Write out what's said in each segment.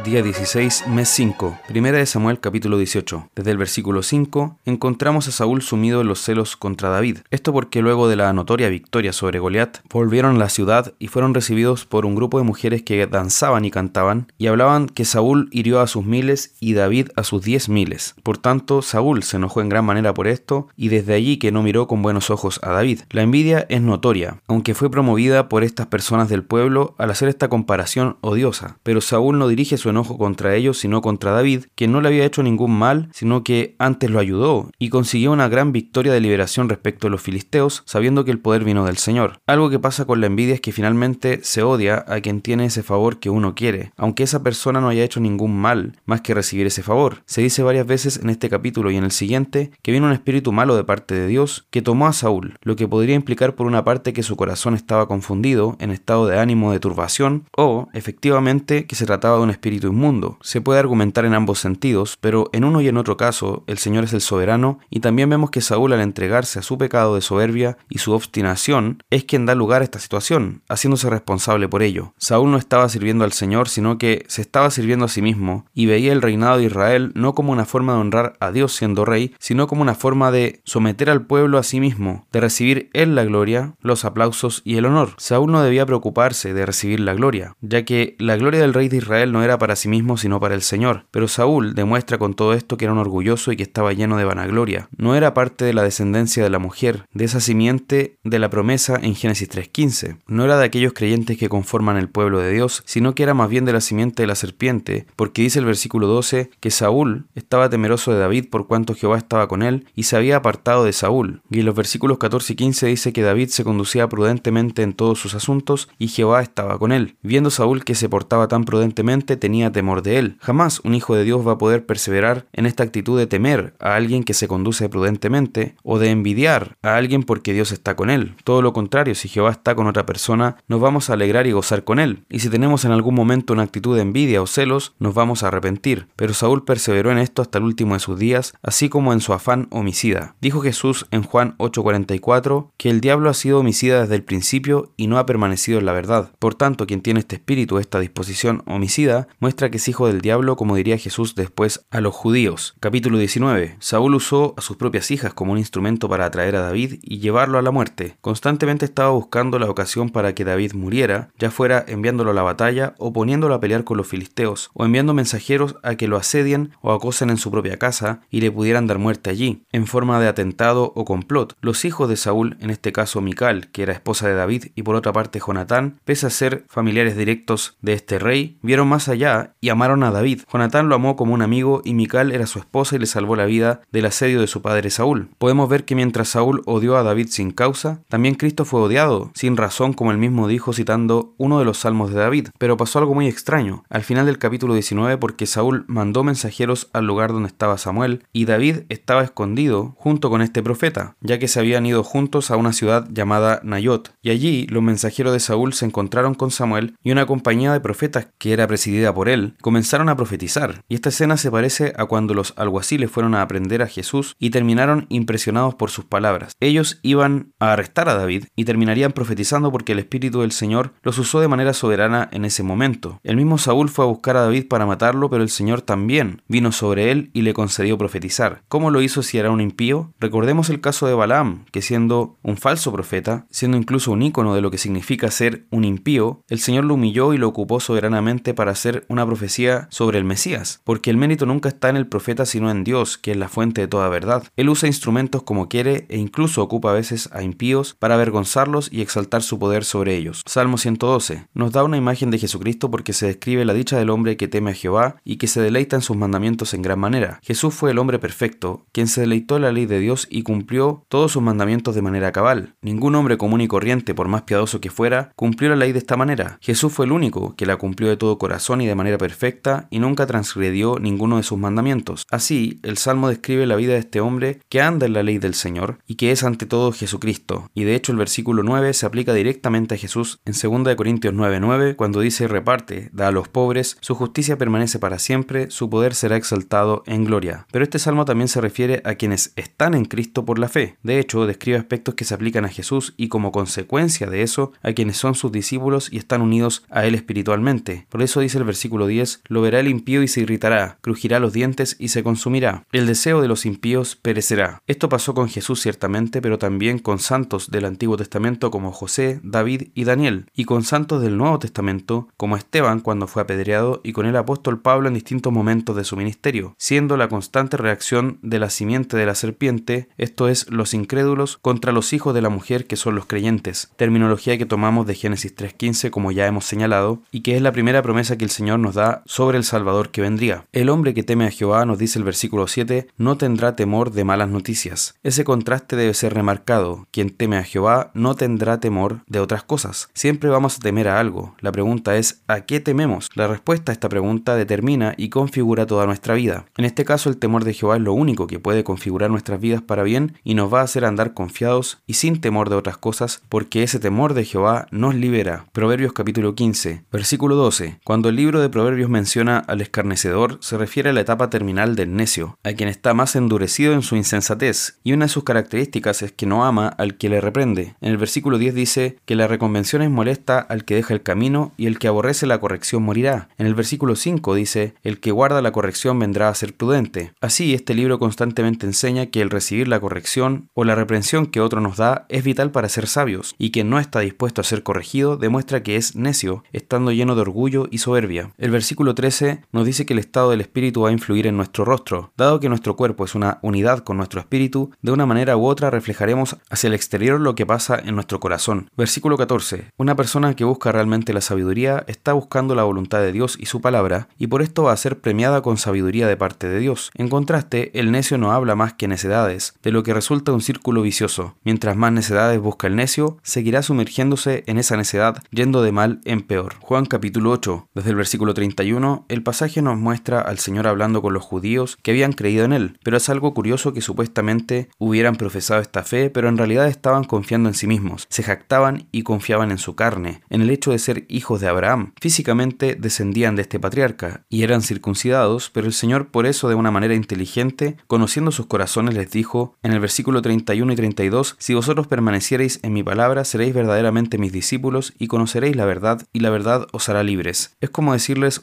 Día 16, mes 5, primera de Samuel capítulo 18. Desde el versículo 5 encontramos a Saúl sumido en los celos contra David. Esto porque luego de la notoria victoria sobre Goliat, volvieron a la ciudad y fueron recibidos por un grupo de mujeres que danzaban y cantaban y hablaban que Saúl hirió a sus miles y David a sus diez miles. Por tanto, Saúl se enojó en gran manera por esto y desde allí que no miró con buenos ojos a David. La envidia es notoria, aunque fue promovida por estas personas del pueblo al hacer esta comparación odiosa, pero Saúl no dirige su enojo contra ellos, sino contra David, que no le había hecho ningún mal, sino que antes lo ayudó y consiguió una gran victoria de liberación respecto a los filisteos, sabiendo que el poder vino del Señor. Algo que pasa con la envidia es que finalmente se odia a quien tiene ese favor que uno quiere, aunque esa persona no haya hecho ningún mal más que recibir ese favor. Se dice varias veces en este capítulo y en el siguiente que viene un espíritu malo de parte de Dios que tomó a Saúl, lo que podría implicar por una parte que su corazón estaba confundido, en estado de ánimo de turbación, o efectivamente que se trataba de un espíritu inmundo. Se puede argumentar en ambos sentidos, pero en uno y en otro caso el Señor es el soberano y también vemos que Saúl al entregarse a su pecado de soberbia y su obstinación es quien da lugar a esta situación, haciéndose responsable por ello. Saúl no estaba sirviendo al Señor, sino que se estaba sirviendo a sí mismo y veía el reinado de Israel no como una forma de honrar a Dios siendo rey, sino como una forma de someter al pueblo a sí mismo, de recibir él la gloria, los aplausos y el honor. Saúl no debía preocuparse de recibir la gloria, ya que la gloria del rey de Israel no era para sí mismo, sino para el Señor. Pero Saúl demuestra con todo esto que era un orgulloso y que estaba lleno de vanagloria. No era parte de la descendencia de la mujer, de esa simiente de la promesa en Génesis 3.15. No era de aquellos creyentes que conforman el pueblo de Dios, sino que era más bien de la simiente de la serpiente, porque dice el versículo 12 que Saúl estaba temeroso de David por cuanto Jehová estaba con él y se había apartado de Saúl. Y en los versículos 14 y 15 dice que David se conducía prudentemente en todos sus asuntos y Jehová estaba con él. Viendo Saúl que se portaba tan prudentemente, tenía temor de él. Jamás un hijo de Dios va a poder perseverar en esta actitud de temer a alguien que se conduce prudentemente o de envidiar a alguien porque Dios está con él. Todo lo contrario, si Jehová está con otra persona, nos vamos a alegrar y gozar con él. Y si tenemos en algún momento una actitud de envidia o celos, nos vamos a arrepentir. Pero Saúl perseveró en esto hasta el último de sus días, así como en su afán homicida. Dijo Jesús en Juan 8:44 que el diablo ha sido homicida desde el principio y no ha permanecido en la verdad. Por tanto, quien tiene este espíritu, esta disposición homicida, muestra que es hijo del diablo, como diría Jesús después a los judíos. Capítulo 19. Saúl usó a sus propias hijas como un instrumento para atraer a David y llevarlo a la muerte. Constantemente estaba buscando la ocasión para que David muriera, ya fuera enviándolo a la batalla o poniéndolo a pelear con los filisteos, o enviando mensajeros a que lo asedien o acosen en su propia casa y le pudieran dar muerte allí, en forma de atentado o complot. Los hijos de Saúl, en este caso Mical, que era esposa de David, y por otra parte Jonatán, pese a ser familiares directos de este rey, vieron más allá y amaron a David. Jonatán lo amó como un amigo y Mical era su esposa y le salvó la vida del asedio de su padre Saúl. Podemos ver que mientras Saúl odió a David sin causa, también Cristo fue odiado, sin razón como él mismo dijo citando uno de los salmos de David. Pero pasó algo muy extraño, al final del capítulo 19 porque Saúl mandó mensajeros al lugar donde estaba Samuel y David estaba escondido junto con este profeta, ya que se habían ido juntos a una ciudad llamada Nayot. Y allí los mensajeros de Saúl se encontraron con Samuel y una compañía de profetas que era presidida por él comenzaron a profetizar, y esta escena se parece a cuando los alguaciles fueron a aprender a Jesús y terminaron impresionados por sus palabras. Ellos iban a arrestar a David y terminarían profetizando porque el Espíritu del Señor los usó de manera soberana en ese momento. El mismo Saúl fue a buscar a David para matarlo, pero el Señor también vino sobre él y le concedió profetizar. ¿Cómo lo hizo si era un impío? Recordemos el caso de Balaam, que siendo un falso profeta, siendo incluso un ícono de lo que significa ser un impío, el Señor lo humilló y lo ocupó soberanamente para hacer una profecía sobre el Mesías, porque el mérito nunca está en el profeta sino en Dios, que es la fuente de toda verdad. Él usa instrumentos como quiere e incluso ocupa a veces a impíos para avergonzarlos y exaltar su poder sobre ellos. Salmo 112 nos da una imagen de Jesucristo porque se describe la dicha del hombre que teme a Jehová y que se deleita en sus mandamientos en gran manera. Jesús fue el hombre perfecto, quien se deleitó en la ley de Dios y cumplió todos sus mandamientos de manera cabal. Ningún hombre común y corriente, por más piadoso que fuera, cumplió la ley de esta manera. Jesús fue el único que la cumplió de todo corazón y de de manera perfecta y nunca transgredió ninguno de sus mandamientos. Así, el Salmo describe la vida de este hombre que anda en la ley del Señor y que es ante todo Jesucristo. Y de hecho el versículo 9 se aplica directamente a Jesús en 2 Corintios 9:9 cuando dice reparte, da a los pobres, su justicia permanece para siempre, su poder será exaltado en gloria. Pero este salmo también se refiere a quienes están en Cristo por la fe. De hecho, describe aspectos que se aplican a Jesús y como consecuencia de eso a quienes son sus discípulos y están unidos a Él espiritualmente. Por eso dice el versículo 10, lo verá el impío y se irritará, crujirá los dientes y se consumirá. El deseo de los impíos perecerá. Esto pasó con Jesús ciertamente, pero también con santos del Antiguo Testamento como José, David y Daniel, y con santos del Nuevo Testamento como Esteban cuando fue apedreado y con el apóstol Pablo en distintos momentos de su ministerio, siendo la constante reacción de la simiente de la serpiente, esto es, los incrédulos, contra los hijos de la mujer que son los creyentes, terminología que tomamos de Génesis 3.15 como ya hemos señalado, y que es la primera promesa que el Nos da sobre el Salvador que vendría. El hombre que teme a Jehová, nos dice el versículo 7, no tendrá temor de malas noticias. Ese contraste debe ser remarcado. Quien teme a Jehová no tendrá temor de otras cosas. Siempre vamos a temer a algo. La pregunta es, ¿a qué tememos? La respuesta a esta pregunta determina y configura toda nuestra vida. En este caso, el temor de Jehová es lo único que puede configurar nuestras vidas para bien y nos va a hacer andar confiados y sin temor de otras cosas, porque ese temor de Jehová nos libera. Proverbios capítulo 15, versículo 12. Cuando el libro de Proverbios menciona al escarnecedor, se refiere a la etapa terminal del necio, a quien está más endurecido en su insensatez, y una de sus características es que no ama al que le reprende. En el versículo 10 dice que la reconvención es molesta al que deja el camino y el que aborrece la corrección morirá. En el versículo 5 dice, el que guarda la corrección vendrá a ser prudente. Así, este libro constantemente enseña que el recibir la corrección o la reprensión que otro nos da es vital para ser sabios, y quien no está dispuesto a ser corregido demuestra que es necio, estando lleno de orgullo y soberbia. El versículo 13 nos dice que el estado del espíritu va a influir en nuestro rostro. Dado que nuestro cuerpo es una unidad con nuestro espíritu, de una manera u otra reflejaremos hacia el exterior lo que pasa en nuestro corazón. Versículo 14. Una persona que busca realmente la sabiduría está buscando la voluntad de Dios y su palabra, y por esto va a ser premiada con sabiduría de parte de Dios. En contraste, el necio no habla más que necedades, de lo que resulta un círculo vicioso. Mientras más necedades busca el necio, seguirá sumergiéndose en esa necedad, yendo de mal en peor. Juan capítulo 8, desde el versículo 31, el pasaje nos muestra al Señor hablando con los judíos que habían creído en Él, pero es algo curioso que supuestamente hubieran profesado esta fe, pero en realidad estaban confiando en sí mismos, se jactaban y confiaban en su carne, en el hecho de ser hijos de Abraham. Físicamente descendían de este patriarca y eran circuncidados, pero el Señor por eso de una manera inteligente, conociendo sus corazones, les dijo en el versículo 31 y 32, Si vosotros permaneciereis en mi palabra, seréis verdaderamente mis discípulos y conoceréis la verdad, y la verdad os hará libres. Es como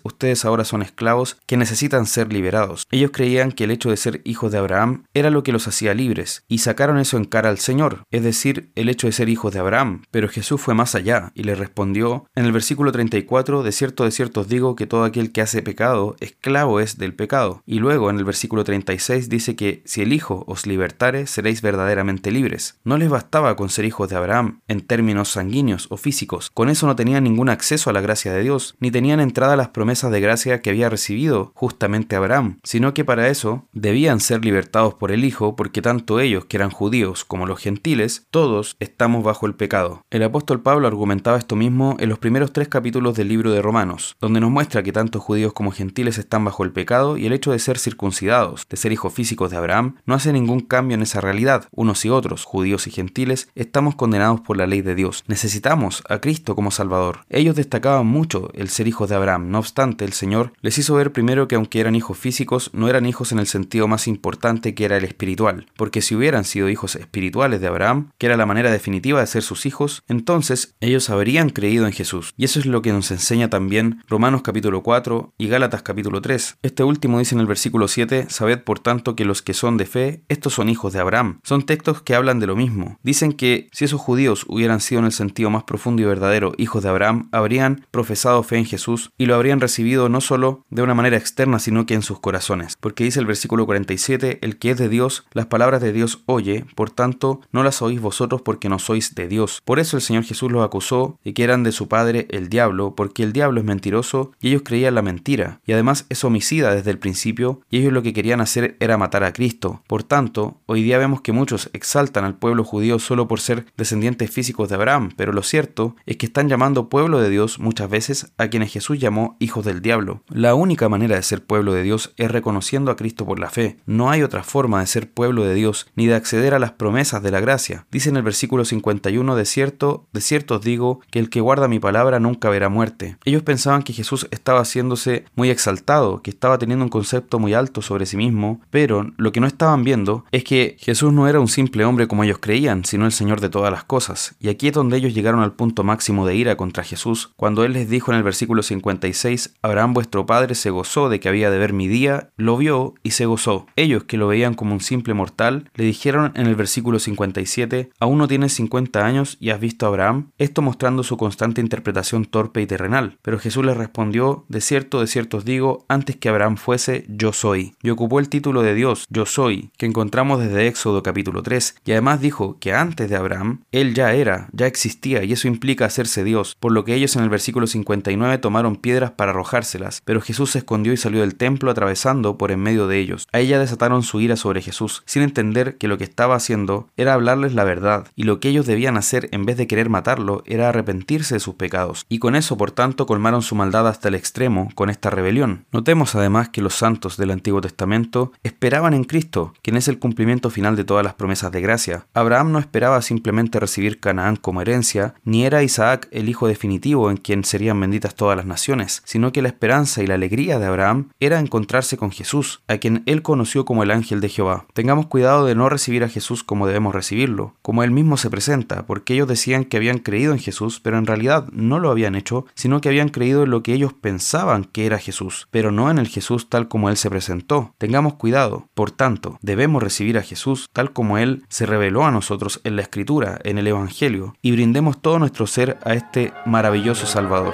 ustedes ahora son esclavos que necesitan ser liberados. Ellos creían que el hecho de ser hijos de Abraham era lo que los hacía libres, y sacaron eso en cara al Señor, es decir, el hecho de ser hijos de Abraham. Pero Jesús fue más allá, y le respondió en el versículo 34, De cierto, de cierto os digo que todo aquel que hace pecado, esclavo es del pecado. Y luego en el versículo 36 dice que si el Hijo os libertare, seréis verdaderamente libres. No les bastaba con ser hijos de Abraham, en términos sanguíneos o físicos. Con eso no tenían ningún acceso a la gracia de Dios, ni tenían entrada a las promesas de gracia que había recibido justamente Abraham, sino que para eso debían ser libertados por el Hijo, porque tanto ellos, que eran judíos, como los gentiles, todos estamos bajo el pecado. El apóstol Pablo argumentaba esto mismo en los primeros tres capítulos del libro de Romanos, donde nos muestra que tanto judíos como gentiles están bajo el pecado y el hecho de ser circuncidados, de ser hijos físicos de Abraham, no hace ningún cambio en esa realidad. Unos y otros, judíos y gentiles, estamos condenados por la ley de Dios. Necesitamos a Cristo como Salvador. Ellos destacaban mucho el ser hijos de Abraham, no obstante, el Señor les hizo ver primero que aunque eran hijos físicos, no eran hijos en el sentido más importante que era el espiritual, porque si hubieran sido hijos espirituales de Abraham, que era la manera definitiva de ser sus hijos, entonces ellos habrían creído en Jesús. Y eso es lo que nos enseña también Romanos capítulo 4 y Gálatas capítulo 3. Este último dice en el versículo 7, Sabed por tanto que los que son de fe, estos son hijos de Abraham. Son textos que hablan de lo mismo. Dicen que si esos judíos hubieran sido en el sentido más profundo y verdadero hijos de Abraham, habrían profesado fe en Jesús y lo habrían recibido no solo de una manera externa, sino que en sus corazones. Porque dice el versículo 47, el que es de Dios, las palabras de Dios oye, por tanto no las oís vosotros porque no sois de Dios. Por eso el Señor Jesús los acusó de que eran de su padre el diablo, porque el diablo es mentiroso y ellos creían la mentira, y además es homicida desde el principio, y ellos lo que querían hacer era matar a Cristo. Por tanto, hoy día vemos que muchos exaltan al pueblo judío solo por ser descendientes físicos de Abraham, pero lo cierto es que están llamando pueblo de Dios muchas veces a quienes Jesús llamó hijos del diablo. La única manera de ser pueblo de Dios es reconociendo a Cristo por la fe. No hay otra forma de ser pueblo de Dios ni de acceder a las promesas de la gracia. Dice en el versículo 51, de cierto, de cierto os digo que el que guarda mi palabra nunca verá muerte. Ellos pensaban que Jesús estaba haciéndose muy exaltado, que estaba teniendo un concepto muy alto sobre sí mismo, pero lo que no estaban viendo es que Jesús no era un simple hombre como ellos creían, sino el Señor de todas las cosas. Y aquí es donde ellos llegaron al punto máximo de ira contra Jesús, cuando Él les dijo en el versículo 56, Abraham vuestro padre se gozó de que había de ver mi día, lo vio y se gozó. Ellos que lo veían como un simple mortal, le dijeron en el versículo 57, aún no tienes 50 años y has visto a Abraham, esto mostrando su constante interpretación torpe y terrenal. Pero Jesús les respondió, de cierto, de cierto os digo, antes que Abraham fuese, yo soy. Y ocupó el título de Dios, yo soy, que encontramos desde Éxodo capítulo 3, y además dijo que antes de Abraham, él ya era, ya existía, y eso implica hacerse Dios, por lo que ellos en el versículo 59 tomaron para arrojárselas, pero Jesús se escondió y salió del templo atravesando por en medio de ellos. A ella desataron su ira sobre Jesús, sin entender que lo que estaba haciendo era hablarles la verdad, y lo que ellos debían hacer en vez de querer matarlo era arrepentirse de sus pecados, y con eso por tanto colmaron su maldad hasta el extremo con esta rebelión. Notemos además que los santos del Antiguo Testamento esperaban en Cristo, quien es el cumplimiento final de todas las promesas de gracia. Abraham no esperaba simplemente recibir Canaán como herencia, ni era Isaac el hijo definitivo en quien serían benditas todas las naciones, sino que la esperanza y la alegría de Abraham era encontrarse con Jesús, a quien él conoció como el ángel de Jehová. Tengamos cuidado de no recibir a Jesús como debemos recibirlo, como él mismo se presenta, porque ellos decían que habían creído en Jesús, pero en realidad no lo habían hecho, sino que habían creído en lo que ellos pensaban que era Jesús, pero no en el Jesús tal como él se presentó. Tengamos cuidado, por tanto, debemos recibir a Jesús tal como él se reveló a nosotros en la Escritura, en el Evangelio, y brindemos todo nuestro ser a este maravilloso Salvador.